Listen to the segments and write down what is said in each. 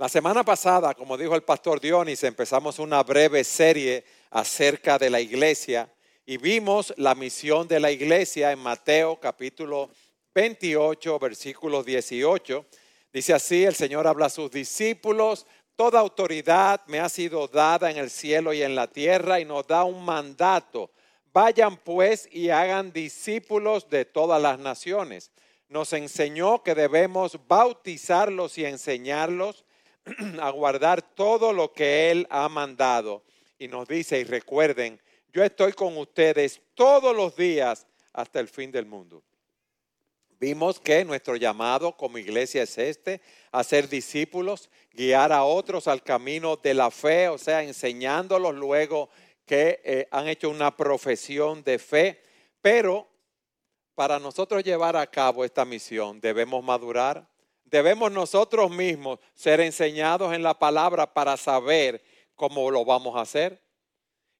La semana pasada, como dijo el pastor Dionis, empezamos una breve serie acerca de la iglesia y vimos la misión de la iglesia en Mateo capítulo 28, versículo 18. Dice así, el Señor habla a sus discípulos, toda autoridad me ha sido dada en el cielo y en la tierra y nos da un mandato. Vayan pues y hagan discípulos de todas las naciones. Nos enseñó que debemos bautizarlos y enseñarlos a guardar todo lo que Él ha mandado. Y nos dice, y recuerden, yo estoy con ustedes todos los días hasta el fin del mundo. Vimos que nuestro llamado como iglesia es este, hacer discípulos, guiar a otros al camino de la fe, o sea, enseñándolos luego que eh, han hecho una profesión de fe. Pero para nosotros llevar a cabo esta misión debemos madurar, debemos nosotros mismos ser enseñados en la palabra para saber cómo lo vamos a hacer.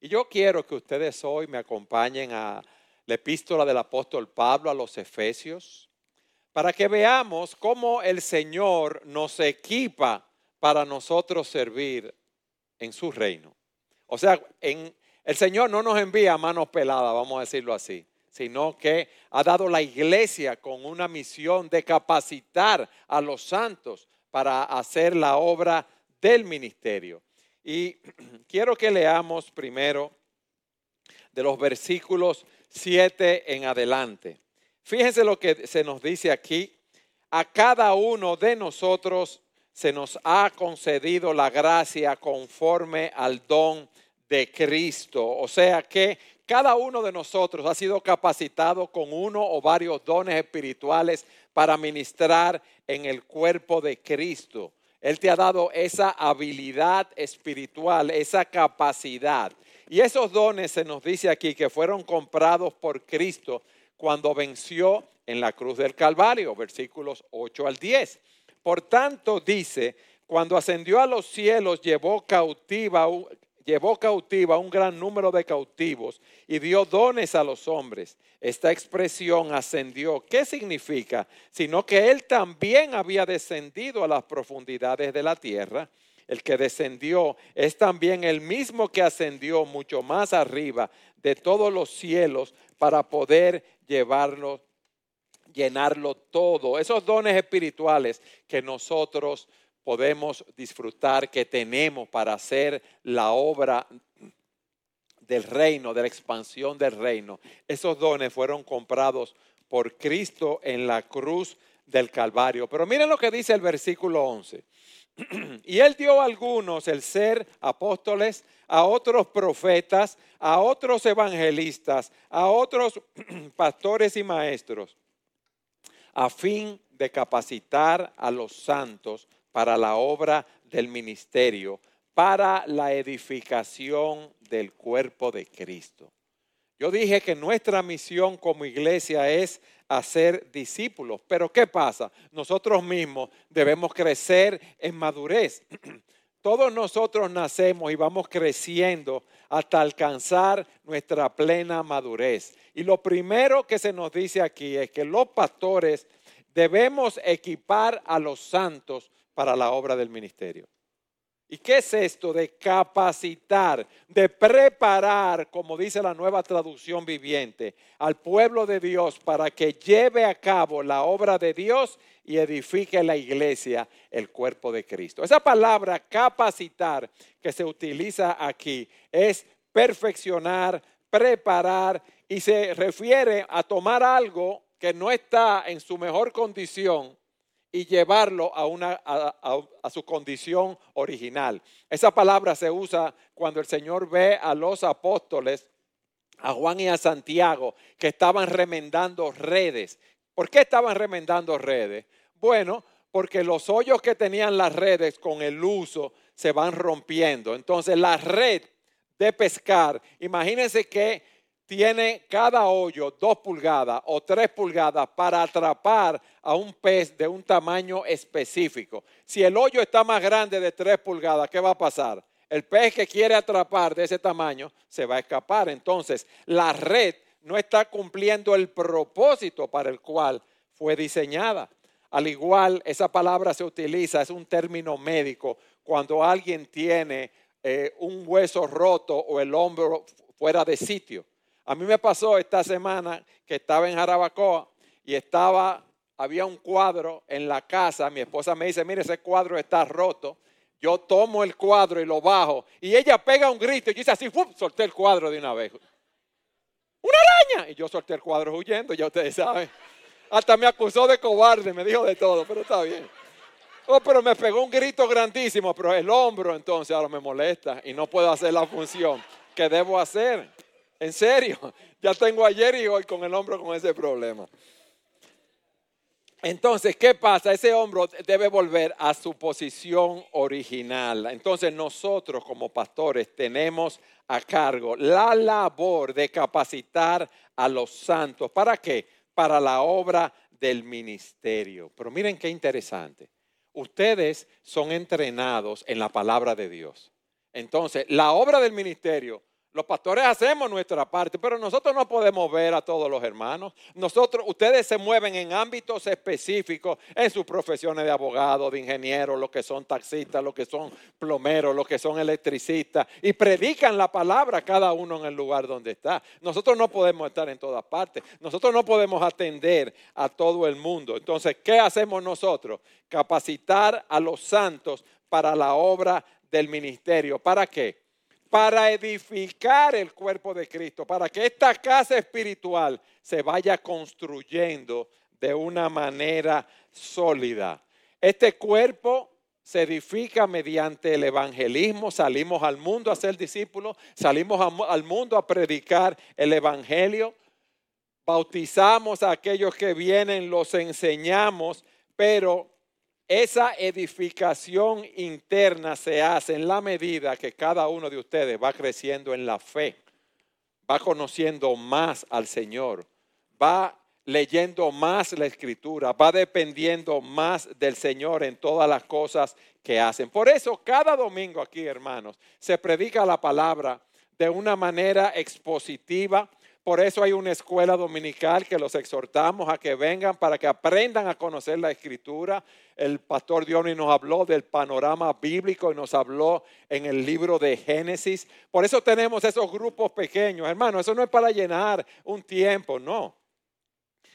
Y yo quiero que ustedes hoy me acompañen a la epístola del apóstol Pablo a los Efesios, para que veamos cómo el Señor nos equipa para nosotros servir en su reino. O sea, el Señor no nos envía manos peladas, vamos a decirlo así sino que ha dado la iglesia con una misión de capacitar a los santos para hacer la obra del ministerio. Y quiero que leamos primero de los versículos 7 en adelante. Fíjense lo que se nos dice aquí. A cada uno de nosotros se nos ha concedido la gracia conforme al don de Cristo. O sea que cada uno de nosotros ha sido capacitado con uno o varios dones espirituales para ministrar en el cuerpo de Cristo. Él te ha dado esa habilidad espiritual, esa capacidad. Y esos dones se nos dice aquí que fueron comprados por Cristo cuando venció en la cruz del Calvario, versículos 8 al 10. Por tanto, dice, cuando ascendió a los cielos, llevó cautiva llevó cautiva un gran número de cautivos y dio dones a los hombres. Esta expresión ascendió, ¿qué significa? Sino que él también había descendido a las profundidades de la tierra. El que descendió es también el mismo que ascendió mucho más arriba de todos los cielos para poder llevarlo, llenarlo todo. Esos dones espirituales que nosotros podemos disfrutar, que tenemos para hacer la obra del reino, de la expansión del reino. Esos dones fueron comprados por Cristo en la cruz del Calvario. Pero miren lo que dice el versículo 11. y él dio a algunos el ser apóstoles, a otros profetas, a otros evangelistas, a otros pastores y maestros, a fin de capacitar a los santos para la obra del ministerio, para la edificación del cuerpo de Cristo. Yo dije que nuestra misión como iglesia es hacer discípulos, pero ¿qué pasa? Nosotros mismos debemos crecer en madurez. Todos nosotros nacemos y vamos creciendo hasta alcanzar nuestra plena madurez. Y lo primero que se nos dice aquí es que los pastores debemos equipar a los santos para la obra del ministerio. ¿Y qué es esto de capacitar, de preparar, como dice la nueva traducción viviente, al pueblo de Dios para que lleve a cabo la obra de Dios y edifique la iglesia, el cuerpo de Cristo? Esa palabra capacitar que se utiliza aquí es perfeccionar, preparar y se refiere a tomar algo que no está en su mejor condición y llevarlo a, una, a, su condición original. Esa palabra se usa cuando el Señor ve a los apóstoles, a Juan y a Santiago, que estaban remendando redes. ¿Por qué estaban remendando redes? Bueno, porque los hoyos que tenían las redes con el uso se van rompiendo. Entonces la red de pescar, imagínense que tiene cada hoyo dos pulgadas o tres pulgadas para atrapar a un pez de un tamaño específico. Si el hoyo está más grande de tres pulgadas, ¿qué va a pasar? El pez que quiere atrapar de ese tamaño se va a escapar. Entonces, la red no está cumpliendo el propósito para el cual fue diseñada. Al igual, esa palabra se utiliza, es un término médico, cuando alguien tiene eh, un hueso roto o el hombro fuera de sitio. A mí me pasó esta semana que estaba en Jarabacoa y estaba, había un cuadro en la casa. Mi esposa me dice, mire, ese cuadro está roto. Yo tomo el cuadro y lo bajo. Y ella pega un grito y dice así, ¡fum! solté el cuadro de una vez. ¡Una araña! Y yo solté el cuadro huyendo, ya ustedes saben. Hasta me acusó de cobarde, me dijo de todo, pero está bien. Oh, pero me pegó un grito grandísimo, pero el hombro entonces ahora me molesta y no puedo hacer la función que debo hacer. En serio, ya tengo ayer y hoy con el hombro con ese problema. Entonces, ¿qué pasa? Ese hombro debe volver a su posición original. Entonces, nosotros como pastores tenemos a cargo la labor de capacitar a los santos. ¿Para qué? Para la obra del ministerio. Pero miren qué interesante. Ustedes son entrenados en la palabra de Dios. Entonces, la obra del ministerio los pastores hacemos nuestra parte, pero nosotros no podemos ver a todos los hermanos. Nosotros, ustedes se mueven en ámbitos específicos, en sus profesiones de abogado, de ingeniero, los que son taxistas, los que son plomeros, los que son electricistas, y predican la palabra cada uno en el lugar donde está. Nosotros no podemos estar en todas partes. Nosotros no podemos atender a todo el mundo. Entonces, ¿qué hacemos nosotros? Capacitar a los santos para la obra del ministerio. ¿Para qué? Para edificar el cuerpo de Cristo, para que esta casa espiritual se vaya construyendo de una manera sólida. Este cuerpo se edifica mediante el evangelismo, salimos al mundo a ser discípulos, salimos al mundo a predicar el evangelio, bautizamos a aquellos que vienen, los enseñamos, pero esa edificación interna se hace en la medida que cada uno de ustedes va creciendo en la fe, va conociendo más al Señor, va leyendo más la escritura, va dependiendo más del Señor en todas las cosas que hacen. Por eso cada domingo aquí, hermanos, se predica la palabra de una manera expositiva, por eso hay una escuela dominical que los exhortamos a que vengan para que aprendan a conocer la escritura. El pastor Diony nos habló del panorama bíblico y nos habló en el libro de Génesis. Por eso tenemos esos grupos pequeños. Hermano, eso no es para llenar un tiempo, no.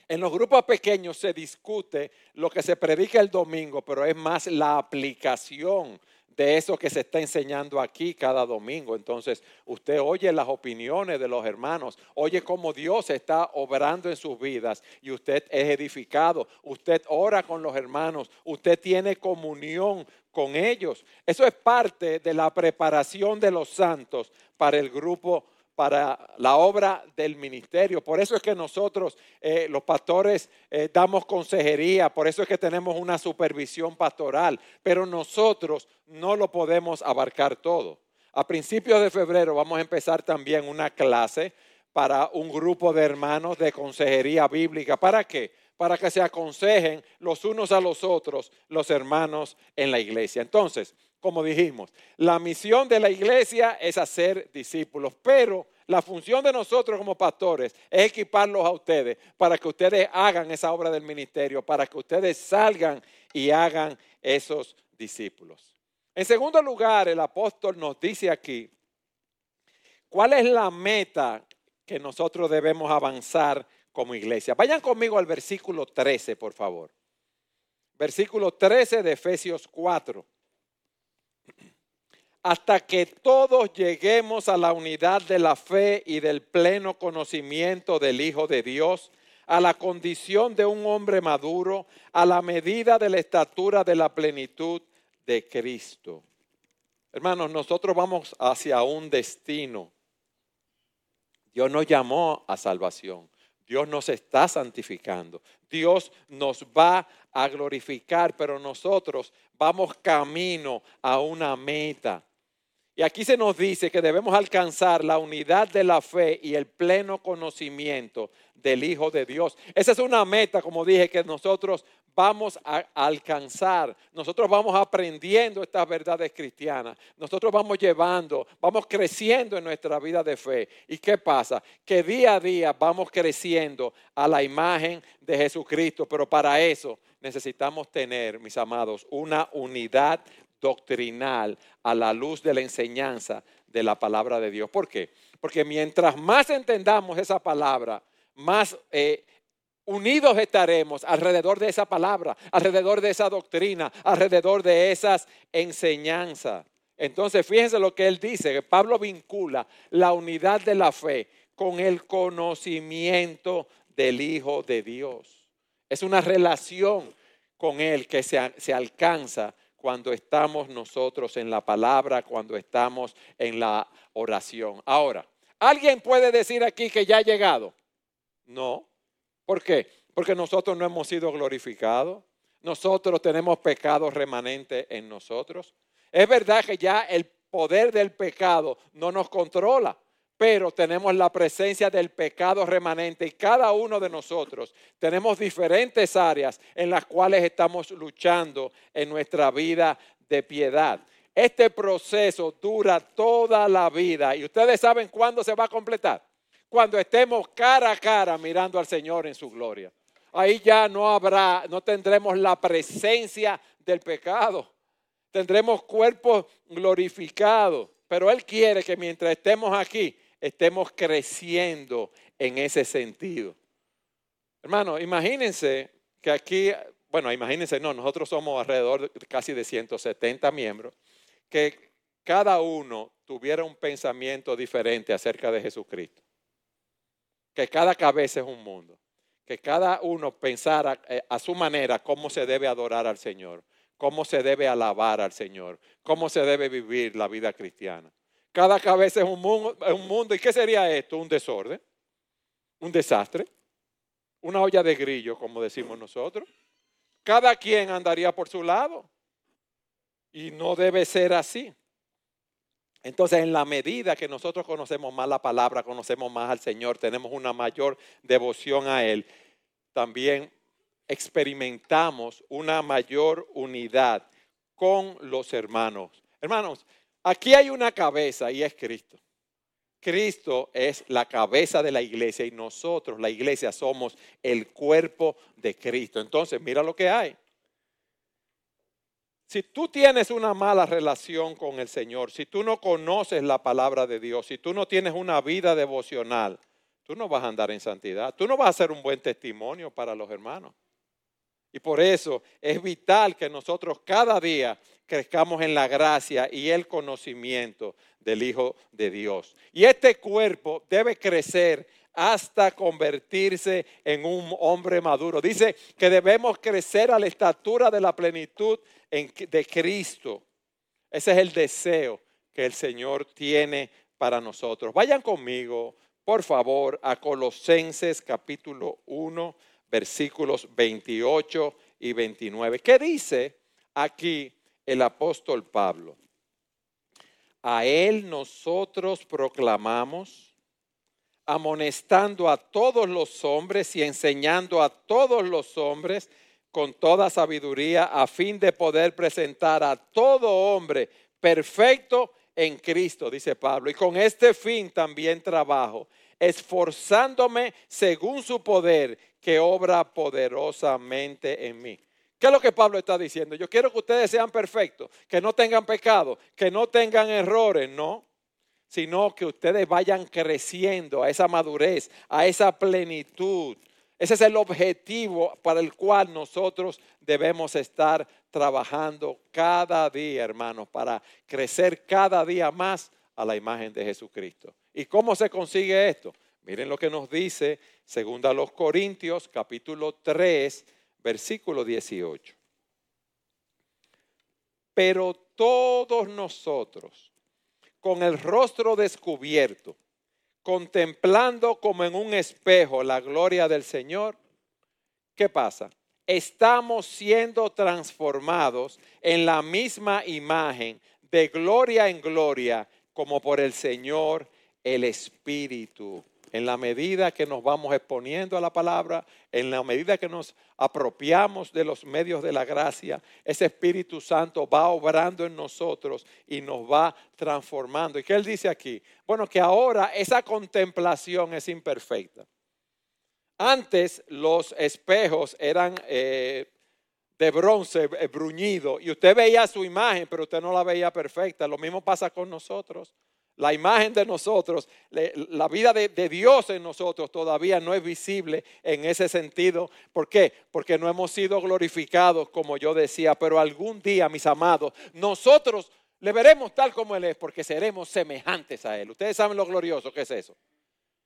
En los grupos pequeños se discute lo que se predica el domingo, pero es más la aplicación de eso que se está enseñando aquí cada domingo. Entonces, usted oye las opiniones de los hermanos, oye cómo Dios está obrando en sus vidas y usted es edificado, usted ora con los hermanos, usted tiene comunión con ellos. Eso es parte de la preparación de los santos para el grupo para la obra del ministerio. Por eso es que nosotros, eh, los pastores, eh, damos consejería, por eso es que tenemos una supervisión pastoral, pero nosotros no lo podemos abarcar todo. A principios de febrero vamos a empezar también una clase para un grupo de hermanos de consejería bíblica. ¿Para qué? Para que se aconsejen los unos a los otros los hermanos en la iglesia. Entonces, como dijimos, la misión de la iglesia es hacer discípulos, pero la función de nosotros como pastores es equiparlos a ustedes para que ustedes hagan esa obra del ministerio, para que ustedes salgan y hagan esos discípulos. En segundo lugar, el apóstol nos dice aquí, ¿cuál es la meta que nosotros debemos avanzar como iglesia? Vayan conmigo al versículo 13, por favor. Versículo 13 de Efesios 4 hasta que todos lleguemos a la unidad de la fe y del pleno conocimiento del Hijo de Dios, a la condición de un hombre maduro, a la medida de la estatura de la plenitud de Cristo. Hermanos, nosotros vamos hacia un destino. Dios nos llamó a salvación. Dios nos está santificando. Dios nos va a glorificar, pero nosotros vamos camino a una meta. Y aquí se nos dice que debemos alcanzar la unidad de la fe y el pleno conocimiento del Hijo de Dios. Esa es una meta, como dije, que nosotros vamos a alcanzar. Nosotros vamos aprendiendo estas verdades cristianas. Nosotros vamos llevando, vamos creciendo en nuestra vida de fe. ¿Y qué pasa? Que día a día vamos creciendo a la imagen de Jesucristo, pero para eso necesitamos tener, mis amados, una unidad doctrinal a la luz de la enseñanza de la palabra de Dios. ¿Por qué? Porque mientras más entendamos esa palabra, más eh, unidos estaremos alrededor de esa palabra, alrededor de esa doctrina, alrededor de esas enseñanzas. Entonces, fíjense lo que él dice, que Pablo vincula la unidad de la fe con el conocimiento del Hijo de Dios. Es una relación con Él que se, se alcanza cuando estamos nosotros en la palabra, cuando estamos en la oración. Ahora, ¿alguien puede decir aquí que ya ha llegado? No. ¿Por qué? Porque nosotros no hemos sido glorificados. Nosotros tenemos pecado remanente en nosotros. Es verdad que ya el poder del pecado no nos controla pero tenemos la presencia del pecado remanente y cada uno de nosotros tenemos diferentes áreas en las cuales estamos luchando en nuestra vida de piedad. Este proceso dura toda la vida y ustedes saben cuándo se va a completar. Cuando estemos cara a cara mirando al Señor en su gloria. Ahí ya no habrá, no tendremos la presencia del pecado. Tendremos cuerpos glorificados. Pero Él quiere que mientras estemos aquí, estemos creciendo en ese sentido. Hermano, imagínense que aquí, bueno, imagínense, no, nosotros somos alrededor de casi de 170 miembros, que cada uno tuviera un pensamiento diferente acerca de Jesucristo. Que cada cabeza es un mundo. Que cada uno pensara eh, a su manera cómo se debe adorar al Señor, cómo se debe alabar al Señor, cómo se debe vivir la vida cristiana. Cada cabeza es un, mundo, ¿Y qué sería esto? Un desorden, un desastre, una olla de grillo, como decimos nosotros. Cada quien andaría por su lado. Y no debe ser así. Entonces, en la medida que nosotros conocemos más la palabra, conocemos más al Señor, tenemos una mayor devoción a Él, también experimentamos una mayor unidad con los hermanos. Hermanos, Aquí hay una cabeza y es Cristo. Cristo es la cabeza de la iglesia y nosotros, la iglesia, somos el cuerpo de Cristo. Entonces, mira lo que hay. Si tú tienes una mala relación con el Señor, si tú no conoces la palabra de Dios, si tú no tienes una vida devocional, tú no vas a andar en santidad, tú no vas a ser un buen testimonio para los hermanos. Y por eso es vital que nosotros cada día crezcamos en la gracia y el conocimiento del Hijo de Dios. Y este cuerpo debe crecer hasta convertirse en un hombre maduro. Dice que debemos crecer a la estatura de la plenitud de Cristo. Ese es el deseo que el Señor tiene para nosotros. Vayan conmigo, por favor, a Colosenses capítulo 1, versículos 28 y 29. ¿Qué dice aquí el apóstol Pablo. A él nosotros proclamamos, amonestando a todos los hombres y enseñando a todos los hombres con toda sabiduría, a fin de poder presentar a todo hombre perfecto en Cristo, dice Pablo. Y con este fin también trabajo, esforzándome según su poder que obra poderosamente en mí. ¿Qué es lo que Pablo está diciendo? Yo quiero que ustedes sean perfectos, que no tengan pecado, que no tengan errores, no, sino que ustedes vayan creciendo a esa madurez, a esa plenitud. Ese es el objetivo para el cual nosotros debemos estar trabajando cada día, hermanos, para crecer cada día más a la imagen de Jesucristo. ¿Y cómo se consigue esto? Miren lo que nos dice segunda los Corintios capítulo 3 versículo 18. Pero todos nosotros, con el rostro descubierto, contemplando como en un espejo la gloria del Señor, ¿qué pasa? Estamos siendo transformados en la misma imagen, de gloria en gloria, como por el Señor el Espíritu en la medida que nos vamos exponiendo a la palabra, en la medida que nos apropiamos de los medios de la gracia, ese Espíritu Santo va obrando en nosotros y nos va transformando. ¿Y qué él dice aquí? Bueno, que ahora esa contemplación es imperfecta. Antes los espejos eran, eh, de bronce eh, bruñido y usted veía su imagen, pero usted no la veía perfecta. Lo mismo pasa con nosotros. La imagen de nosotros, la vida de, Dios en nosotros todavía no es visible en ese sentido. ¿Por qué? Porque no hemos sido glorificados, como yo decía, pero algún día, mis amados, nosotros le veremos tal como Él es, porque seremos semejantes a Él. Ustedes saben lo glorioso que es eso.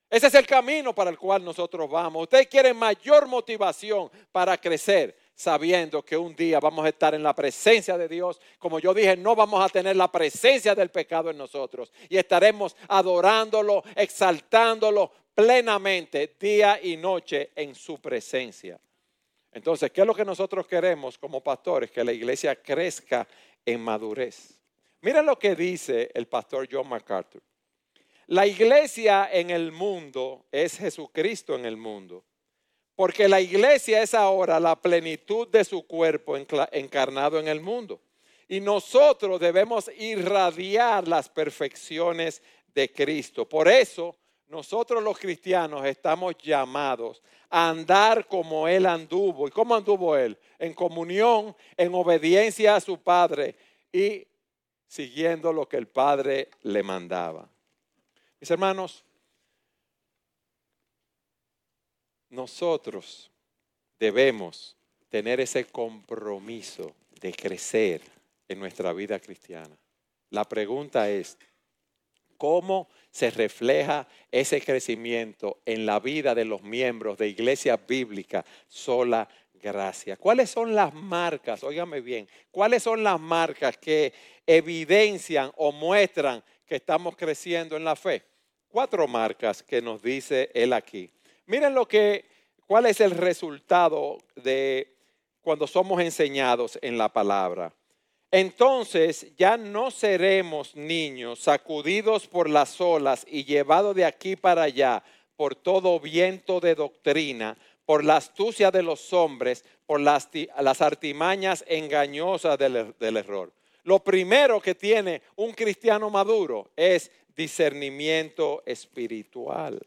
Ese es el camino para el cual nosotros vamos. Ustedes quieren mayor motivación para crecer sabiendo que un día vamos a estar en la presencia de Dios. Como yo dije, no vamos a tener la presencia del pecado en nosotros y estaremos adorándolo, exaltándolo plenamente día y noche en su presencia. Entonces, ¿qué es lo que nosotros queremos como pastores? Que la iglesia crezca en madurez. Miren lo que dice el pastor John MacArthur. La iglesia en el mundo es Jesucristo en el mundo. Porque la iglesia es ahora la plenitud de su cuerpo encarnado en el mundo. Y nosotros debemos irradiar las perfecciones de Cristo. Por eso nosotros los cristianos estamos llamados a andar como Él anduvo. ¿Y cómo anduvo Él? En comunión, en obediencia a su Padre y siguiendo lo que el Padre le mandaba. Mis hermanos, nosotros debemos tener ese compromiso de crecer en nuestra vida cristiana. La pregunta es, ¿cómo se refleja ese crecimiento en la vida de los miembros de Iglesia Bíblica Sola Gracia? ¿Cuáles son las marcas, óigame bien, cuáles son las marcas que evidencian o muestran que estamos creciendo en la fe? Cuatro marcas que nos dice él aquí. Miren lo que, cuál es el resultado de cuando somos enseñados en la palabra. Entonces ya no seremos niños sacudidos por las olas y llevados de aquí para allá por todo viento de doctrina, por la astucia de los hombres, por las, artimañas engañosas del, del error. Lo primero que tiene un cristiano maduro es discernimiento espiritual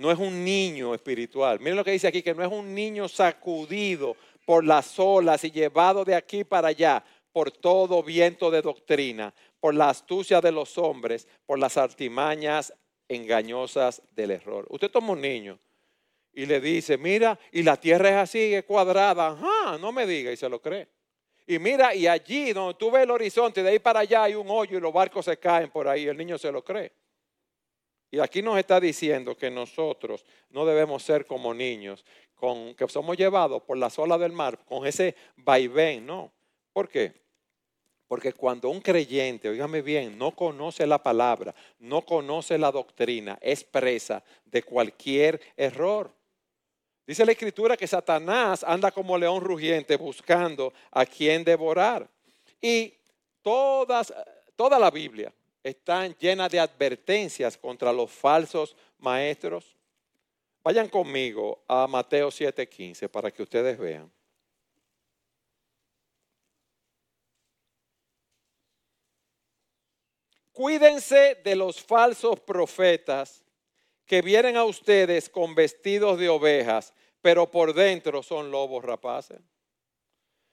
no es un niño espiritual. Miren lo que dice aquí, que no es un niño sacudido por las olas y llevado de aquí para allá por todo viento de doctrina, por la astucia de los hombres, por las artimañas engañosas del error. Usted toma un niño y le dice, mira, y la tierra es así, es cuadrada, ajá, no me diga, y se lo cree. Y mira, y allí donde tú ves el horizonte, de ahí para allá hay un hoyo y los barcos se caen por ahí, el niño se lo cree. Y aquí nos está diciendo que nosotros no debemos ser como niños, con, que somos llevados por las olas del mar, con ese vaivén, no. ¿Por qué? Porque cuando un creyente, oígame bien, no conoce la palabra, no conoce la doctrina, es presa de cualquier error. Dice la escritura que Satanás anda como león rugiente buscando a quien devorar. Y todas, toda la Biblia, están llenas de advertencias contra los falsos maestros. Vayan conmigo a Mateo 7:15 para que ustedes vean. Cuídense de los falsos profetas que vienen a ustedes con vestidos de ovejas, pero por dentro son lobos rapaces.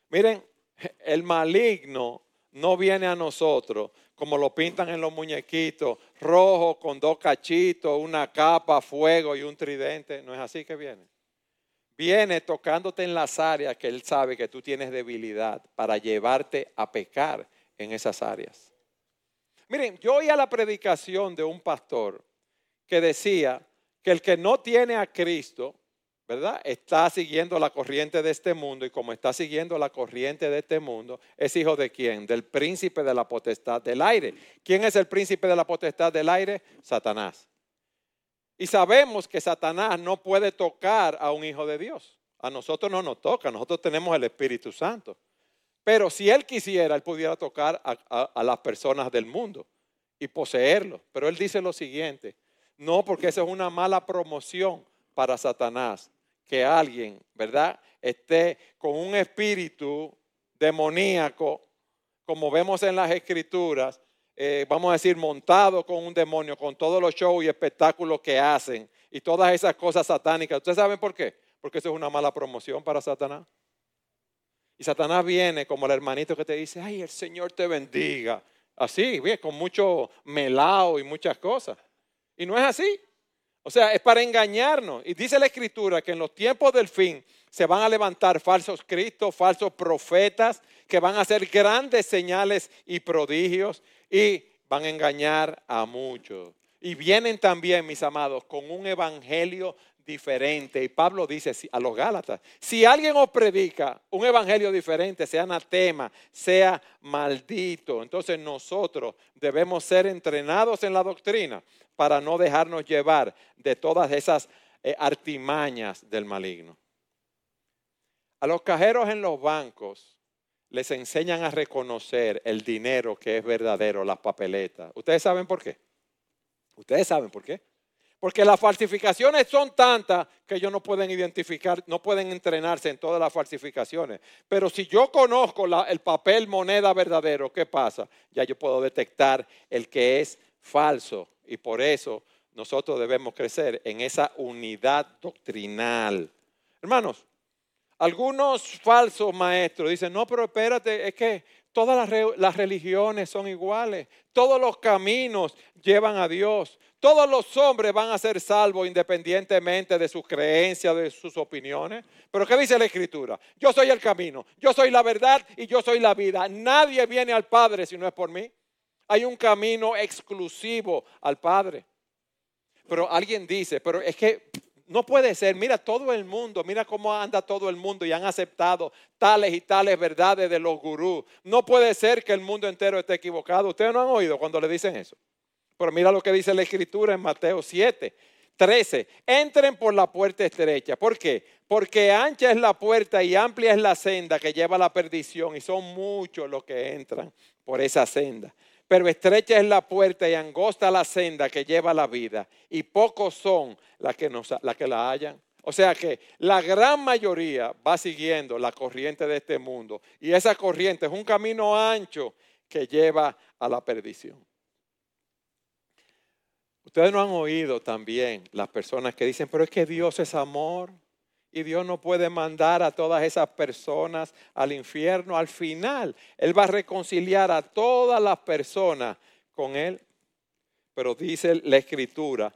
Miren, el maligno no viene a nosotros como lo pintan en los muñequitos, rojo con dos cachitos, una capa, fuego y un tridente. No es así que viene. Viene tocándote en las áreas que Él sabe que tú tienes debilidad para llevarte a pecar en esas áreas. Miren, yo oía la predicación de un pastor que decía que el que no tiene a Cristo ¿verdad? Está siguiendo la corriente de este mundo y como está siguiendo la corriente de este mundo, es hijo de quién? Del príncipe de la potestad del aire. ¿Quién es el príncipe de la potestad del aire? Satanás. Y sabemos que Satanás no puede tocar a un hijo de Dios. A nosotros no nos toca, nosotros tenemos el Espíritu Santo. Pero si él quisiera, él pudiera tocar a, las personas del mundo y poseerlo. Pero él dice lo siguiente, no porque eso es una mala promoción para Satanás que alguien, ¿verdad?, esté con un espíritu demoníaco, como vemos en las escrituras, eh, vamos a decir, montado con un demonio, con todos los shows y espectáculos que hacen y todas esas cosas satánicas. ¿Ustedes saben por qué? porque eso es una mala promoción para Satanás. Y Satanás viene como el hermanito que te dice, ay, el Señor te bendiga. Así, bien, con mucho melao y muchas cosas. Y no es así. O sea, es para engañarnos. Y dice la Escritura que en los tiempos del fin se van a levantar falsos cristos, falsos profetas, que van a hacer grandes señales y prodigios y van a engañar a muchos. Y vienen también, mis amados, con un evangelio diferente. Y Pablo dice a los Gálatas, si alguien os predica un evangelio diferente, sea anatema, sea maldito, entonces nosotros debemos ser entrenados en la doctrina para no dejarnos llevar de todas esas eh, artimañas del maligno. A los cajeros en los bancos les enseñan a reconocer el dinero que es verdadero, las papeletas. ¿Ustedes saben por qué? Ustedes saben por qué. Porque las falsificaciones son tantas que ellos no pueden identificar, no pueden entrenarse en todas las falsificaciones. Pero si yo conozco el papel moneda verdadero, ¿qué pasa? Ya yo puedo detectar el que es falso. Y por eso nosotros debemos crecer en esa unidad doctrinal. Hermanos, algunos falsos maestros dicen, no, pero espérate, es que todas las, religiones son iguales, todos los caminos llevan a Dios, todos los hombres van a ser salvos independientemente de sus creencias, de sus opiniones. Pero ¿qué dice la Escritura? Yo soy el camino, yo soy la verdad y yo soy la vida. Nadie viene al Padre si no es por mí. Hay un camino exclusivo al Padre. Pero alguien dice, pero es que no puede ser, mira todo el mundo, mira cómo anda todo el mundo y han aceptado tales y tales verdades de los gurús. No puede ser que el mundo entero esté equivocado. Ustedes no han oído cuando le dicen eso. Pero mira lo que dice la escritura en Mateo 7, 13. Entren por la puerta estrecha. ¿Por qué? Porque ancha es la puerta y amplia es la senda que lleva a la perdición y son muchos los que entran por esa senda. Pero estrecha es la puerta y angosta la senda que lleva la vida y pocos son las que, que la hallan. O sea que la gran mayoría va siguiendo la corriente de este mundo y esa corriente es un camino ancho que lleva a la perdición. Ustedes no han oído también las personas que dicen, pero es que Dios es amor y Dios no puede mandar a todas esas personas al infierno. Al final, Él va a reconciliar a todas las personas con Él. Pero dice la Escritura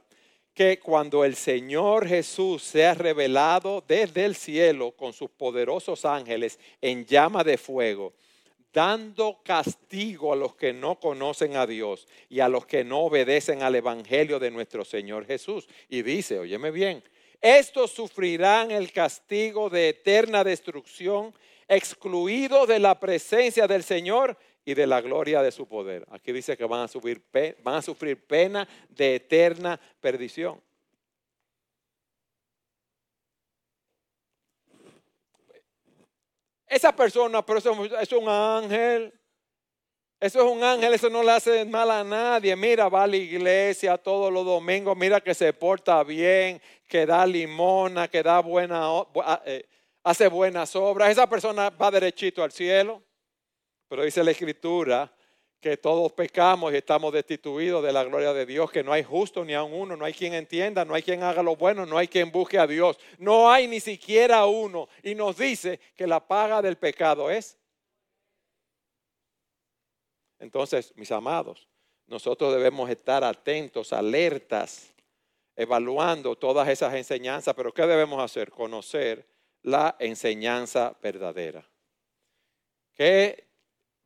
que cuando el Señor Jesús sea revelado desde el cielo con sus poderosos ángeles en llama de fuego, dando castigo a los que no conocen a Dios y a los que no obedecen al Evangelio de nuestro Señor Jesús. Y dice, óyeme bien, estos sufrirán el castigo de eterna destrucción, excluidos de la presencia del Señor y de la gloria de su poder. Aquí dice que van a sufrir, pena de eterna perdición. Esa persona, pero eso es un ángel. Eso es un ángel, eso no le hace mal a nadie. Mira, va a la iglesia todos los domingos, mira que se porta bien, que da limona, que da buena, ah, eh, hace buenas obras. Esa persona va derechito al cielo. Pero dice la escritura que todos pecamos y estamos destituidos de la gloria de Dios, que no hay justo ni a uno, no hay quien entienda, no hay quien haga lo bueno, no hay quien busque a Dios, no hay ni siquiera uno. Y nos dice que la paga del pecado es. Entonces, mis amados, nosotros debemos estar atentos, alertas, evaluando todas esas enseñanzas, pero ¿qué debemos hacer? Conocer la enseñanza verdadera. ¿Qué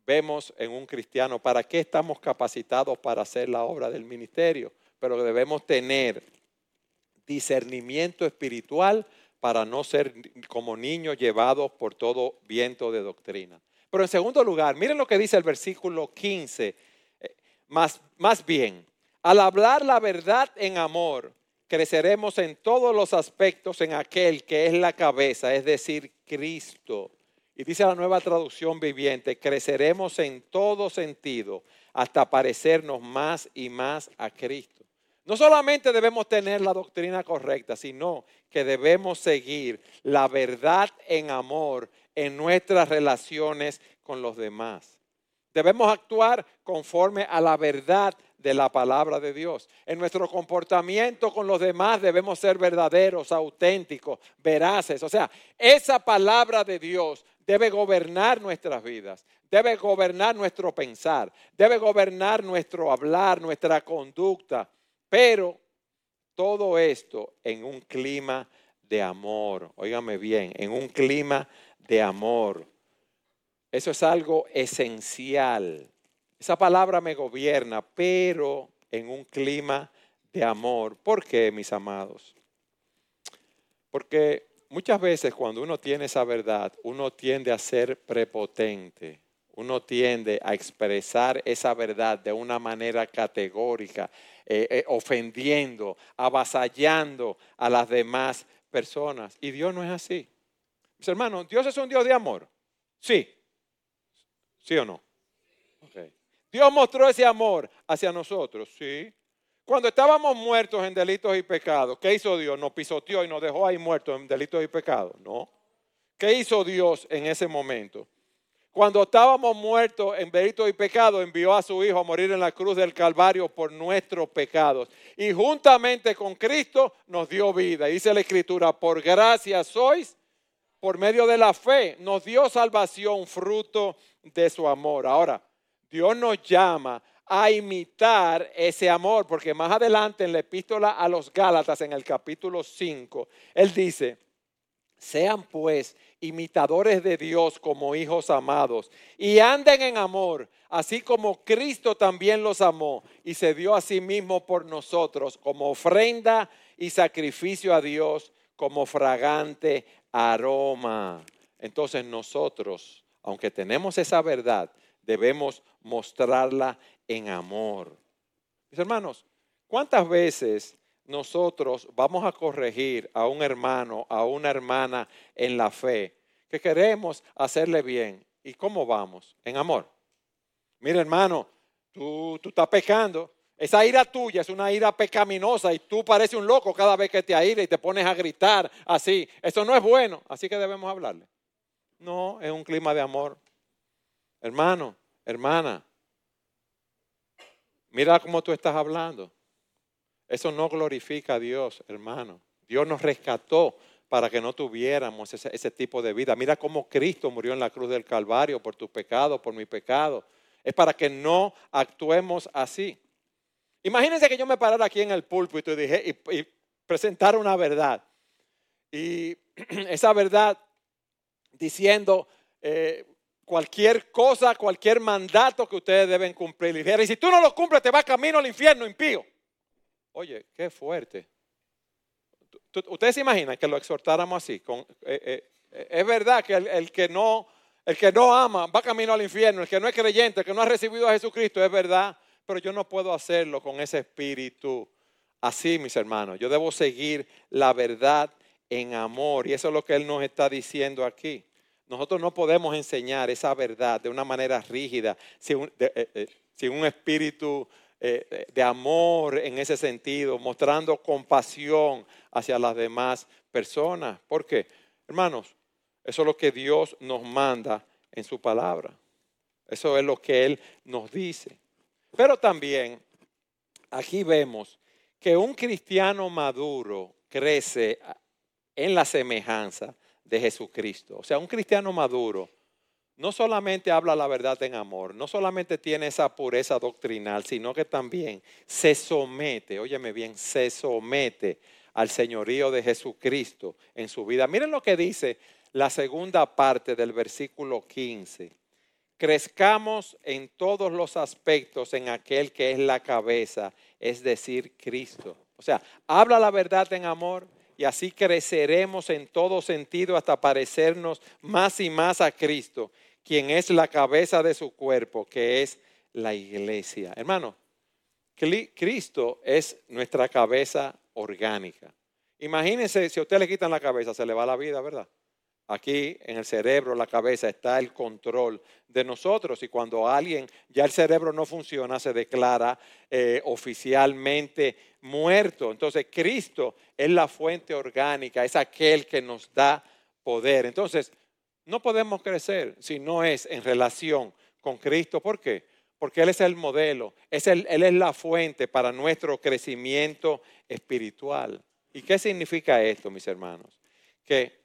vemos en un cristiano, para qué estamos capacitados para hacer la obra del ministerio, pero debemos tener discernimiento espiritual para no ser como niños llevados por todo viento de doctrina. Pero en segundo lugar, miren lo que dice el versículo 15, eh, más, más bien, al hablar la verdad en amor, creceremos en todos los aspectos en aquel que es la cabeza, es decir, Cristo. Y dice la nueva traducción viviente, creceremos en todo sentido hasta parecernos más y más a Cristo. No solamente debemos tener la doctrina correcta, sino que debemos seguir la verdad en amor en nuestras relaciones con los demás. Debemos actuar conforme a la verdad de la palabra de Dios. En nuestro comportamiento con los demás debemos ser verdaderos, auténticos, veraces. O sea, esa palabra de Dios debe gobernar nuestras vidas, debe gobernar nuestro pensar, debe gobernar nuestro hablar, nuestra conducta. Pero todo esto en un clima de amor. Óigame bien, en un clima de amor. Eso es algo esencial. Esa palabra me gobierna, pero en un clima de amor. ¿Por qué, mis amados? Porque muchas veces cuando uno tiene esa verdad, uno tiende a ser prepotente, uno tiende a expresar esa verdad de una manera categórica, eh, eh, ofendiendo, avasallando a las demás personas. Y Dios no es así. Mis hermanos, Dios es un Dios de amor. Sí. ¿Sí o no? Dios mostró ese amor hacia nosotros, sí. Cuando estábamos muertos en delitos y pecados, ¿qué hizo Dios? Nos pisoteó y nos dejó ahí muertos en delitos y pecados. No. ¿Qué hizo Dios en ese momento? Cuando estábamos muertos en delitos y pecados, envió a su Hijo a morir en la cruz del Calvario por nuestros pecados. Y juntamente con Cristo nos dio vida. Dice la Escritura, por gracia sois, por medio de la fe, nos dio salvación, fruto de su amor. Ahora, Dios nos llama a imitar ese amor, porque más adelante en la epístola a los Gálatas, en el capítulo 5, Él dice, sean pues imitadores de Dios como hijos amados y anden en amor, así como Cristo también los amó y se dio a sí mismo por nosotros como ofrenda y sacrificio a Dios como fragante aroma. Entonces nosotros, aunque tenemos esa verdad, debemos mostrarla en amor. Mis hermanos, ¿cuántas veces nosotros vamos a corregir a un hermano, a una hermana en la fe, que queremos hacerle bien. ¿Y cómo vamos? En amor. Mira, hermano, tú, tú estás pecando. Esa ira tuya es una ira pecaminosa y tú pareces un loco cada vez que te aire y te pones a gritar así. Eso no es bueno, así que debemos hablarle. No, es un clima de amor. Hermano, hermana, mira cómo tú estás hablando. Eso no glorifica a Dios, hermano. Dios nos rescató para que no tuviéramos ese, tipo de vida. Mira cómo Cristo murió en la cruz del Calvario por tus pecados, por mi pecado. Es para que no actuemos así. Imagínense que yo me parara aquí en el púlpito y, dije, y, presentara una verdad. Y esa verdad diciendo eh, cualquier cosa, cualquier mandato que ustedes deben cumplir. Y si tú no lo cumples, te vas camino al infierno impío. Oye, qué fuerte. ¿Ustedes se imaginan que lo exhortáramos así? Con, eh, eh, es verdad que el, que no, el que no ama va camino al infierno, el que no es creyente, el que no ha recibido a Jesucristo, es verdad, pero yo no puedo hacerlo con ese espíritu así, mis hermanos. Yo debo seguir la verdad en amor y eso es lo que Él nos está diciendo aquí. Nosotros no podemos enseñar esa verdad de una manera rígida, sin un, eh, sin un espíritu eh, de amor en ese sentido, mostrando compasión hacia las demás personas. ¿Por qué? Hermanos, eso es lo que Dios nos manda en su palabra. Eso es lo que Él nos dice. Pero también aquí vemos que un cristiano maduro crece en la semejanza de Jesucristo. O sea, un cristiano maduro no solamente habla la verdad en amor, no solamente tiene esa pureza doctrinal, sino que también se somete, óyeme bien, se somete al señorío de Jesucristo en su vida. Miren lo que dice la segunda parte del versículo 15. Crezcamos en todos los aspectos en aquel que es la cabeza, es decir, Cristo. O sea, habla la verdad en amor y así creceremos en todo sentido hasta parecernos más y más a Cristo quien es la cabeza de su cuerpo, que es la iglesia. Hermano, Cristo es nuestra cabeza orgánica. Imagínense si a usted le quitan la cabeza, se le va la vida, ¿verdad? Aquí en el cerebro, la cabeza, está el control de nosotros y cuando alguien, ya el cerebro no funciona, se declara eh, oficialmente muerto. Entonces Cristo es la fuente orgánica, es aquel que nos da poder. Entonces, no podemos crecer si no es en relación con Cristo. ¿Por qué? porque Él es el modelo, es Él es la fuente para nuestro crecimiento espiritual. ¿Y qué significa esto, mis hermanos? Que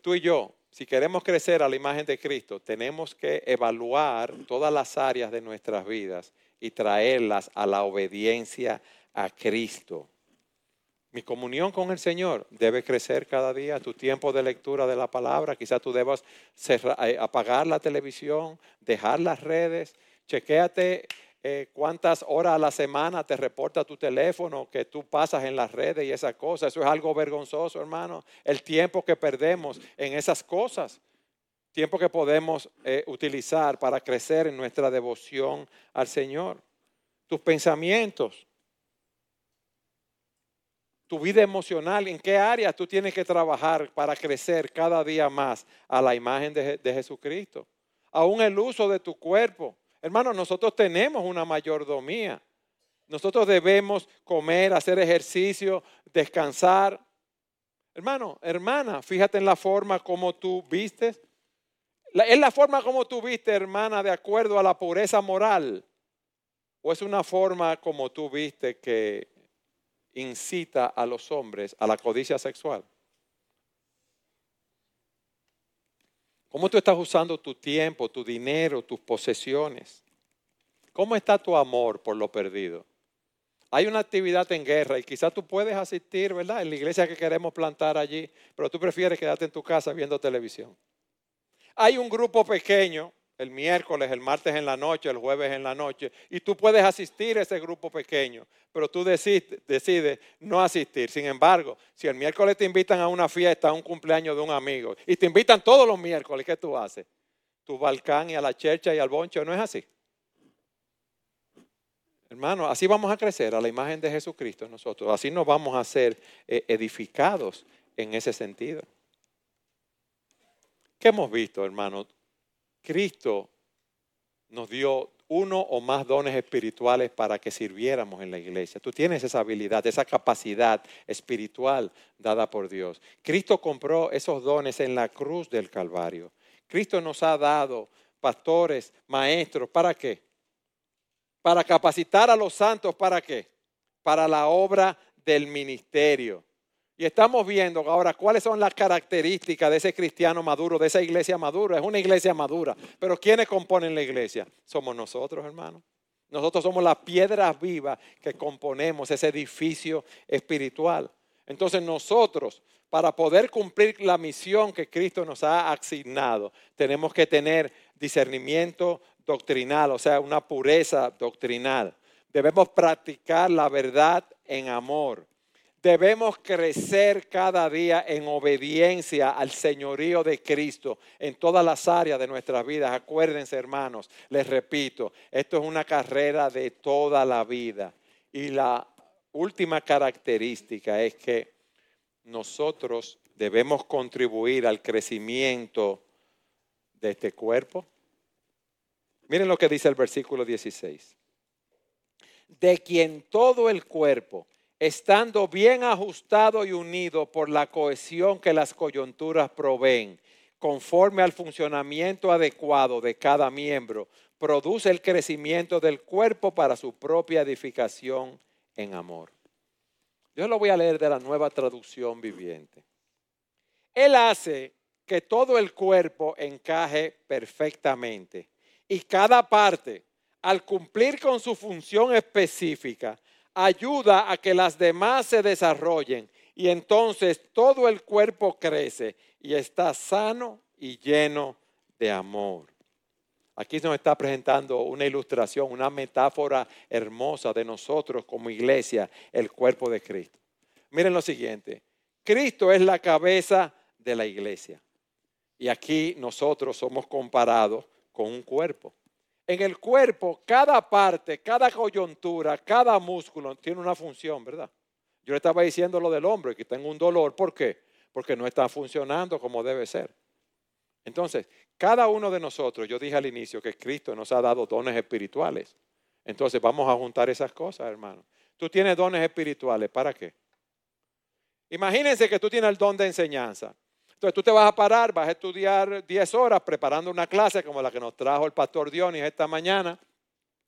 tú y yo, si queremos crecer a la imagen de Cristo, tenemos que evaluar todas las áreas de nuestras vidas y traerlas a la obediencia a Cristo. Mi comunión con el Señor debe crecer cada día. Tu tiempo de lectura de la palabra, quizás tú debas eh, apagar la televisión, dejar las redes, chequéate eh, cuántas horas a la semana te reporta tu teléfono que tú pasas en las redes y esas cosas. Eso es algo vergonzoso, hermano. El tiempo que perdemos en esas cosas. Tiempo que podemos eh, utilizar para crecer en nuestra devoción al Señor. Tus pensamientos tu vida emocional, en qué áreas tú tienes que trabajar para crecer cada día más a la imagen de, Jesucristo. Aún el uso de tu cuerpo. Hermano, nosotros tenemos una mayordomía. Nosotros debemos comer, hacer ejercicio, descansar. Hermano, hermana, fíjate en la forma como tú vistes. ¿Es la forma como tú vistes, hermana, de acuerdo a la pureza moral? ¿O es una forma como tú viste que incita a los hombres a la codicia sexual? ¿Cómo tú estás usando tu tiempo, tu dinero, tus posesiones? ¿Cómo está tu amor por lo perdido? Hay una actividad en guerra y quizás tú puedes asistir, ¿verdad? En la iglesia que queremos plantar allí, pero tú prefieres quedarte en tu casa viendo televisión. Hay un grupo pequeño el miércoles, el martes en la noche, el jueves en la noche, y tú puedes asistir a ese grupo pequeño, pero tú decides, no asistir. Sin embargo, si el miércoles te invitan a una fiesta, a un cumpleaños de un amigo, y te invitan todos los miércoles, ¿qué tú haces? Tu balcán y a la chercha y al boncho, ¿no es así? Hermano, así vamos a crecer a la imagen de Jesucristo nosotros, así nos vamos a ser eh, edificados en ese sentido. ¿Qué hemos visto, hermano? Cristo nos dio uno o más dones espirituales para que sirviéramos en la iglesia. Tú tienes esa habilidad, esa capacidad espiritual dada por Dios. Cristo compró esos dones en la cruz del Calvario. Cristo nos ha dado pastores, maestros, ¿para qué? Para capacitar a los santos, ¿para qué? Para la obra del ministerio. Y estamos viendo ahora cuáles son las características de ese cristiano maduro, de esa iglesia madura. Es una iglesia madura. Pero ¿quiénes componen la iglesia? Somos nosotros, hermanos. Nosotros somos las piedras vivas que componemos ese edificio espiritual. Entonces nosotros, para poder cumplir la misión que Cristo nos ha asignado, tenemos que tener discernimiento doctrinal, o sea, una pureza doctrinal. Debemos practicar la verdad en amor. Debemos crecer cada día en obediencia al señorío de Cristo en todas las áreas de nuestras vidas. Acuérdense, hermanos, les repito, esto es una carrera de toda la vida. Y la última característica es que nosotros debemos contribuir al crecimiento de este cuerpo. Miren lo que dice el versículo 16. De quien todo el cuerpo estando bien ajustado y unido por la cohesión que las coyunturas proveen, conforme al funcionamiento adecuado de cada miembro, produce el crecimiento del cuerpo para su propia edificación en amor. Yo lo voy a leer de la nueva traducción viviente. Él hace que todo el cuerpo encaje perfectamente y cada parte, al cumplir con su función específica, ayuda a que las demás se desarrollen y entonces todo el cuerpo crece y está sano y lleno de amor. Aquí nos está presentando una ilustración, una metáfora hermosa de nosotros como iglesia, el cuerpo de Cristo. Miren lo siguiente, Cristo es la cabeza de la iglesia y aquí nosotros somos comparados con un cuerpo en el cuerpo, cada parte, cada coyuntura, cada músculo tiene una función, ¿verdad? Yo le estaba diciendo lo del hombro, que tengo un dolor. ¿Por qué? Porque no está funcionando como debe ser. Entonces, cada uno de nosotros, yo dije al inicio que Cristo nos ha dado dones espirituales. Entonces, vamos a juntar esas cosas, hermano. Tú tienes dones espirituales, ¿para qué? Imagínense que tú tienes el don de enseñanza. Entonces tú te vas a parar, vas a estudiar 10 horas preparando una clase como la que nos trajo el pastor Dionis esta mañana.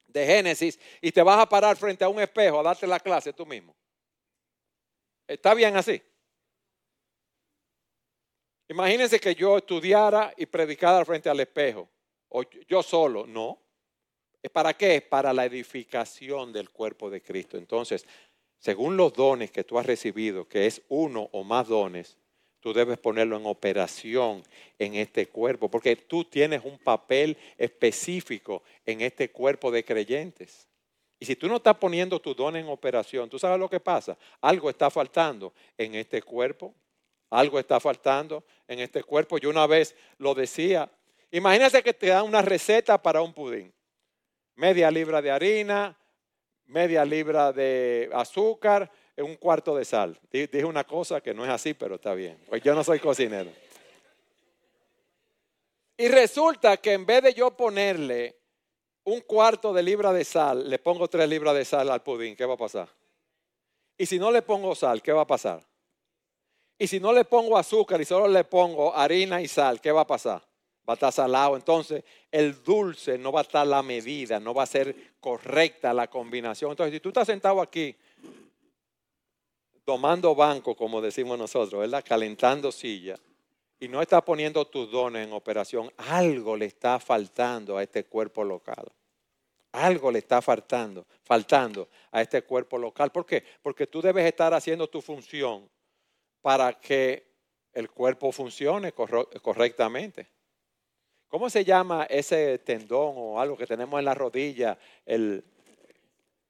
de Génesis y te vas a parar frente a un espejo a darte la clase tú mismo. ¿Está bien así? Imagínense que yo estudiara y predicara frente al espejo, o yo solo, no. ¿Es para qué? Para la edificación del cuerpo de Cristo. Entonces, según los dones que tú has recibido, que es uno o más dones, tú debes ponerlo en operación en este cuerpo, porque tú tienes un papel específico en este cuerpo de creyentes. Y si tú no estás poniendo tu don en operación, tú sabes lo que pasa. Algo está faltando en este cuerpo. Algo está faltando en este cuerpo. Yo una vez lo decía. Imagínate que te dan una receta para un pudín. Media libra de harina, media libra de azúcar, un cuarto de sal. Dije una cosa que no es así, pero está bien. Pues yo no soy cocinero. Y resulta que en vez de yo ponerle un cuarto de libra de sal, le pongo tres libras de sal al pudín, ¿qué va a pasar? Y si no le pongo sal, ¿qué va a pasar? Y si no le pongo azúcar y solo le pongo harina y sal, ¿qué va a pasar? Va a estar salado. Entonces, el dulce no va a estar la medida, no va a ser correcta la combinación. Entonces, si tú estás sentado aquí tomando banco, como decimos nosotros, ¿verdad? Calentando silla y no está poniendo tus dones en operación, algo le está faltando a este cuerpo local. Algo le está faltando, faltando a este cuerpo local. ¿Por qué? Porque tú debes estar haciendo tu función para que el cuerpo funcione correctamente. ¿Cómo se llama ese tendón o algo que tenemos en la rodilla? El,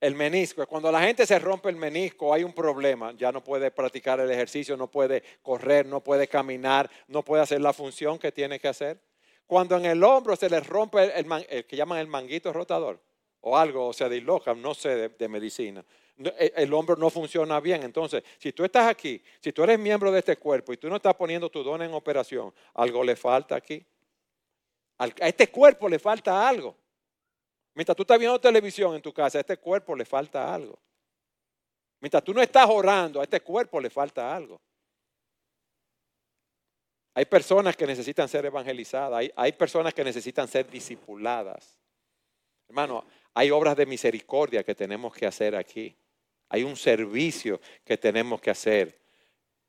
el menisco. Cuando la gente se rompe el menisco hay un problema. Ya no puede practicar el ejercicio, no puede correr, no puede caminar, no puede hacer la función que tiene que hacer. Cuando en el hombro se le rompe el, que llaman el manguito rotador o algo, o se disloca, no sé de, medicina. El, el, hombro no funciona bien. Entonces, si tú estás aquí, si tú eres miembro de este cuerpo y tú no estás poniendo tu don en operación, algo le falta aquí. A este cuerpo le falta algo. Mientras tú estás viendo televisión en tu casa, a este cuerpo le falta algo. Mientras tú no estás orando, a este cuerpo le falta algo. Hay personas que necesitan ser evangelizadas, hay, personas que necesitan ser discipuladas. Hermano, hay obras de misericordia que tenemos que hacer aquí. Hay un servicio que tenemos que hacer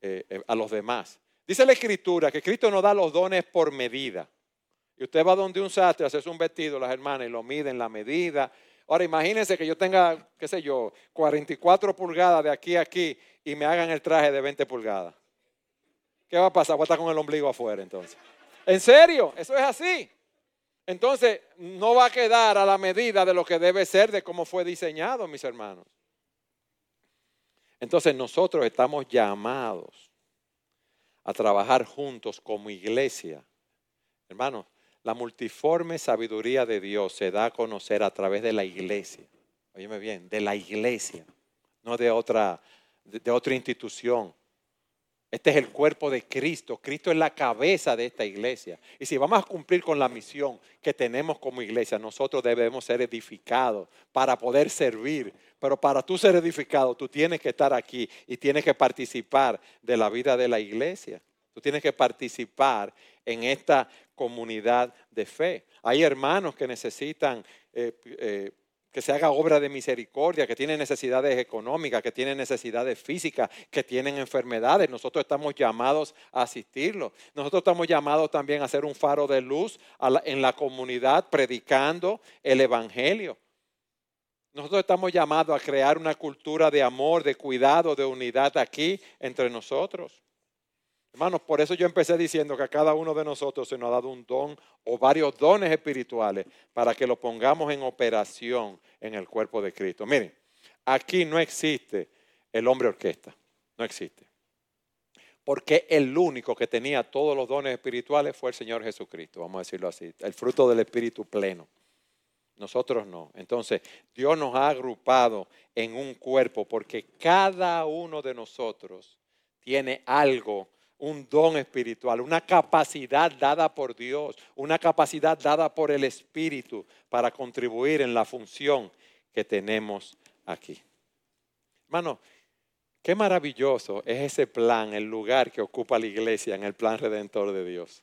eh, eh, a los demás. Dice la Escritura que Cristo nos da los dones por medida. Y usted va donde un sastre, hace un vestido, las hermanas, y lo miden la medida. Ahora imagínense que yo tenga, qué sé yo, 44 pulgadas de aquí a aquí y me hagan el traje de 20 pulgadas. ¿Qué va a pasar? Voy a estar con el ombligo afuera entonces. ¿En serio? Eso es así. Entonces, no va a quedar a la medida de lo que debe ser, de cómo fue diseñado, mis hermanos. Entonces, nosotros estamos llamados a trabajar juntos como iglesia. Hermanos, la multiforme sabiduría de Dios se da a conocer a través de la iglesia. Óyeme bien, de la iglesia, no de otra, de, otra institución. Este es el cuerpo de Cristo. Cristo es la cabeza de esta iglesia. Y si vamos a cumplir con la misión que tenemos como iglesia, nosotros debemos ser edificados para poder servir. Pero para tú ser edificado, tú tienes que estar aquí y tienes que participar de la vida de la iglesia. Tú tienes que participar en esta comunidad de fe. Hay hermanos que necesitan eh, eh, que se haga obra de misericordia, que tienen necesidades económicas, que tienen necesidades físicas, que tienen enfermedades. Nosotros estamos llamados a asistirlos. Nosotros estamos llamados también a ser un faro de luz en la comunidad, predicando el Evangelio. Nosotros estamos llamados a crear una cultura de amor, de cuidado, de unidad aquí entre nosotros. Hermanos, por eso yo empecé diciendo que a cada uno de nosotros se nos ha dado un don o varios dones espirituales para que lo pongamos en operación en el cuerpo de Cristo. Miren, aquí no existe el hombre orquesta, no existe. Porque el único que tenía todos los dones espirituales fue el Señor Jesucristo, vamos a decirlo así, el fruto del Espíritu pleno. Nosotros no. Entonces, Dios nos ha agrupado en un cuerpo porque cada uno de nosotros tiene algo un don espiritual, una capacidad dada por Dios, una capacidad dada por el Espíritu para contribuir en la función que tenemos aquí. Hermano, qué maravilloso es ese plan, el lugar que ocupa la iglesia en el plan redentor de Dios.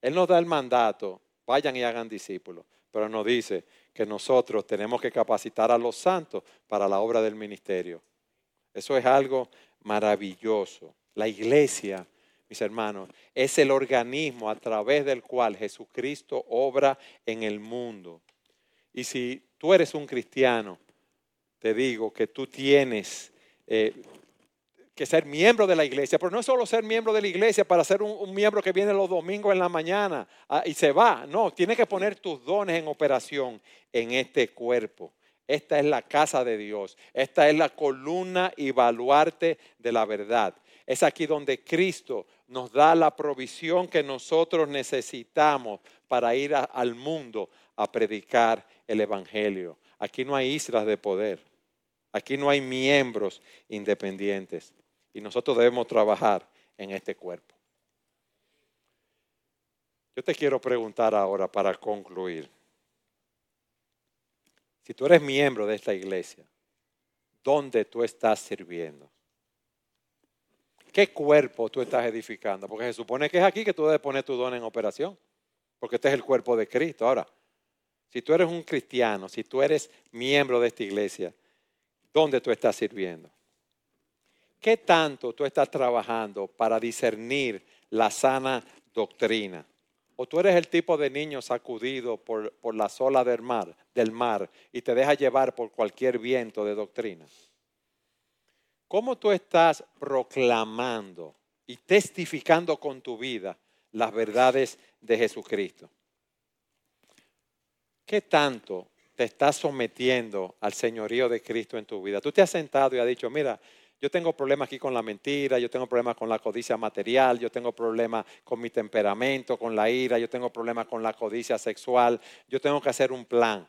Él nos da el mandato vayan y hagan discípulos. Pero nos dice que nosotros tenemos que capacitar a los santos para la obra del ministerio. Eso es algo maravilloso. La iglesia, mis hermanos, es el organismo a través del cual Jesucristo obra en el mundo. Y si tú eres un cristiano, te digo que tú tienes eh, que ser miembro de la iglesia, pero no es solo ser miembro de la iglesia para ser un, miembro que viene los domingos en la mañana ah, y se va. No, tienes que poner tus dones en operación en este cuerpo. Esta es la casa de Dios. Esta es la columna y baluarte de la verdad. Es aquí donde Cristo nos da la provisión que nosotros necesitamos para ir al mundo a predicar el Evangelio. Aquí no hay islas de poder. Aquí no hay miembros independientes y nosotros debemos trabajar en este cuerpo. Yo te quiero preguntar ahora para concluir. Si tú eres miembro de esta iglesia, ¿dónde tú estás sirviendo? ¿Qué cuerpo tú estás edificando? Porque se supone que es aquí que tú debes poner tu don en operación, porque este es el cuerpo de Cristo. Ahora, si tú eres un cristiano, si tú eres miembro de esta iglesia, ¿dónde tú estás sirviendo? ¿Qué tanto tú estás trabajando para discernir la sana doctrina? ¿O tú eres el tipo de niño sacudido por, por las olas del mar, del mar y te deja llevar por cualquier viento de doctrina? ¿Cómo tú estás proclamando y testificando con tu vida las verdades de Jesucristo? ¿Qué tanto te estás sometiendo al señorío de Cristo en tu vida? Tú te has sentado y has dicho, mira, yo tengo problemas aquí con la mentira, yo tengo problemas con la codicia material, yo tengo problemas con mi temperamento, con la ira, yo tengo problemas con la codicia sexual. Yo tengo que hacer un plan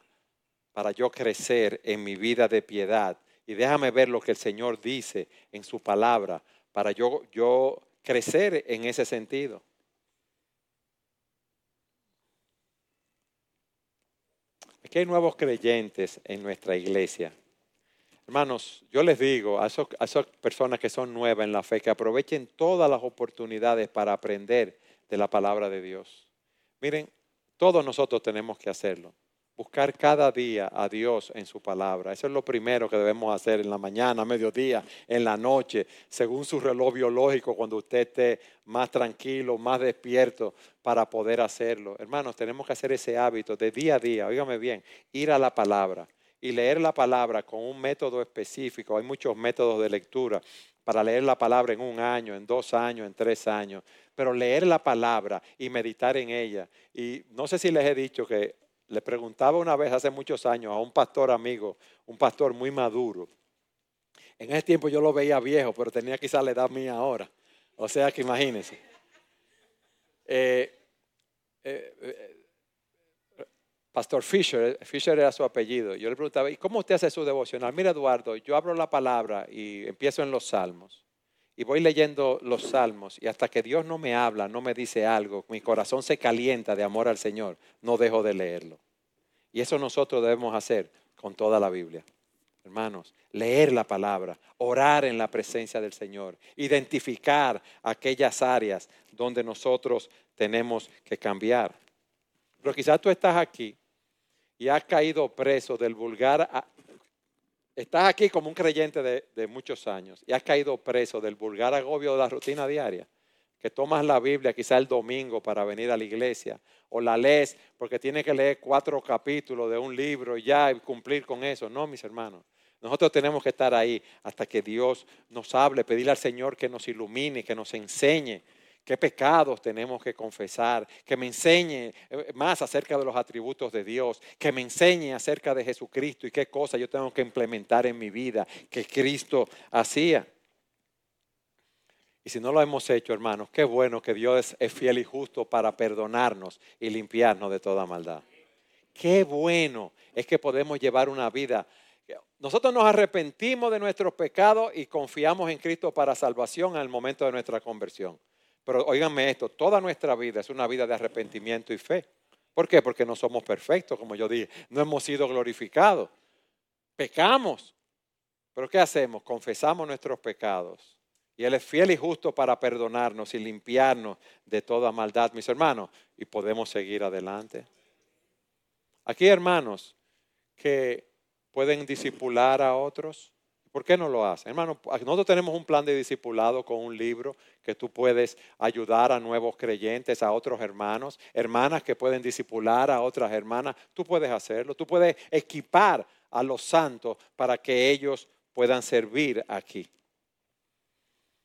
para yo crecer en mi vida de piedad. Y déjame ver lo que el Señor dice en su palabra para yo, yo crecer en ese sentido. Aquí hay nuevos creyentes en nuestra iglesia. Hermanos, yo les digo a, esas personas que son nuevas en la fe que aprovechen todas las oportunidades para aprender de la palabra de Dios. Miren, todos nosotros tenemos que hacerlo. Buscar cada día a Dios en su palabra. Eso es lo primero que debemos hacer en la mañana, mediodía, en la noche, según su reloj biológico, cuando usted esté más tranquilo, más despierto para poder hacerlo. Hermanos, tenemos que hacer ese hábito de día a día, oígame bien, ir a la palabra y leer la palabra con un método específico. Hay muchos métodos de lectura para leer la palabra en un año, en dos años, en tres años. Pero leer la palabra y meditar en ella. Y no sé si les he dicho que le preguntaba una vez hace muchos años a un pastor amigo, un pastor muy maduro. En ese tiempo yo lo veía viejo, pero tenía quizás la edad mía ahora. O sea que imagínense. Eh, eh, eh, Pastor Fisher, Fisher era su apellido. Yo le preguntaba, ¿y cómo usted hace su devocional? Mira, Eduardo, yo abro la palabra y empiezo en los salmos. Y voy leyendo los salmos y hasta que Dios no me habla, no me dice algo, mi corazón se calienta de amor al Señor, no dejo de leerlo. Y eso nosotros debemos hacer con toda la Biblia. Hermanos, leer la palabra, orar en la presencia del Señor, identificar aquellas áreas donde nosotros tenemos que cambiar. Pero quizás tú estás aquí y has caído preso del vulgar, estás aquí como un creyente de, muchos años y has caído preso del vulgar agobio de la rutina diaria, que tomas la Biblia quizá el domingo para venir a la iglesia, o la lees porque tienes que leer cuatro capítulos de un libro y ya cumplir con eso. No, mis hermanos. Nosotros tenemos que estar ahí hasta que Dios nos hable, pedirle al Señor que nos ilumine, que nos enseñe qué pecados tenemos que confesar, que me enseñe eh, más acerca de los atributos de Dios, que me enseñe acerca de Jesucristo y qué cosas yo tengo que implementar en mi vida que Cristo hacía. Y si no lo hemos hecho, hermanos, qué bueno que Dios es fiel y justo para perdonarnos y limpiarnos de toda maldad. Qué bueno es que podemos llevar una vida. Nosotros nos arrepentimos de nuestros pecados y confiamos en Cristo para salvación al momento de nuestra conversión. Pero oíganme esto, toda nuestra vida es una vida de arrepentimiento y fe. ¿Por qué? Porque no somos perfectos, como yo dije, no hemos sido glorificados. Pecamos. Pero ¿qué hacemos? Confesamos nuestros pecados Y Él es fiel y justo para perdonarnos y limpiarnos de toda maldad, mis hermanos, y podemos seguir adelante. Aquí, hermanos, que pueden disipular a otros. ¿Por qué no lo hacen? Hermano, nosotros tenemos un plan de discipulado con un libro que tú puedes ayudar a nuevos creyentes, a otros hermanos, hermanas que pueden disipular a otras hermanas. Tú puedes hacerlo, tú puedes equipar a los santos para que ellos puedan servir aquí.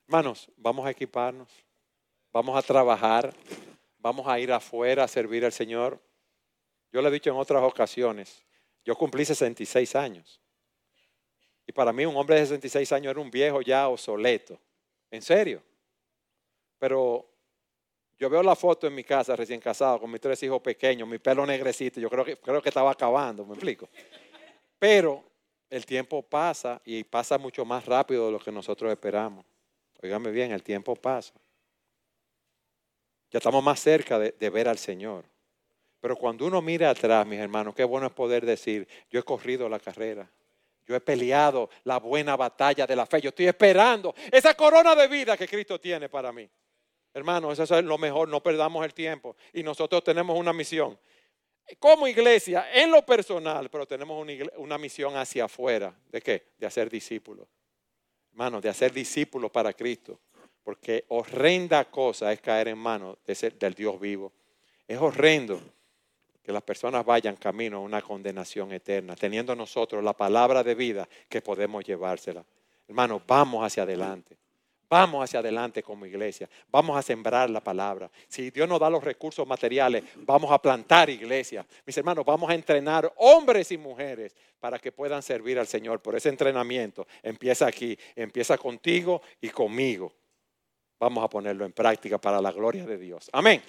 Hermanos, vamos a equiparnos, vamos a trabajar, vamos a ir afuera a servir al Señor. Yo le he dicho en otras ocasiones, yo cumplí 66 años. Y para mí un hombre de 66 años era un viejo ya obsoleto. En serio. Pero yo veo la foto en mi casa recién casado con mis tres hijos pequeños, mi pelo negrecito, yo creo que, creo que estaba acabando, me explico. Pero el tiempo pasa y pasa mucho más rápido de lo que nosotros esperamos. Óigame bien, el tiempo pasa. Ya estamos más cerca de, ver al Señor. Pero cuando uno mira atrás, mis hermanos, qué bueno es poder decir, yo he corrido la carrera. Yo he peleado la buena batalla de la fe. Yo estoy esperando esa corona de vida que Cristo tiene para mí. Hermanos, eso es lo mejor. No perdamos el tiempo. Y nosotros tenemos una misión. Como iglesia, en lo personal, pero tenemos una, misión hacia afuera. ¿De qué? De hacer discípulos hermanos, de hacer discípulos para Cristo. Porque horrenda cosa es caer en manos del Dios vivo. Es horrendo que las personas vayan camino a una condenación eterna, teniendo nosotros la palabra de vida que podemos llevársela. Hermanos, vamos hacia adelante. Vamos hacia adelante como iglesia. Vamos a sembrar la palabra. Si Dios nos da los recursos materiales, vamos a plantar iglesia. Mis hermanos, vamos a entrenar hombres y mujeres para que puedan servir al Señor. Por ese entrenamiento empieza aquí, empieza contigo y conmigo. Vamos a ponerlo en práctica para la gloria de Dios. Amén.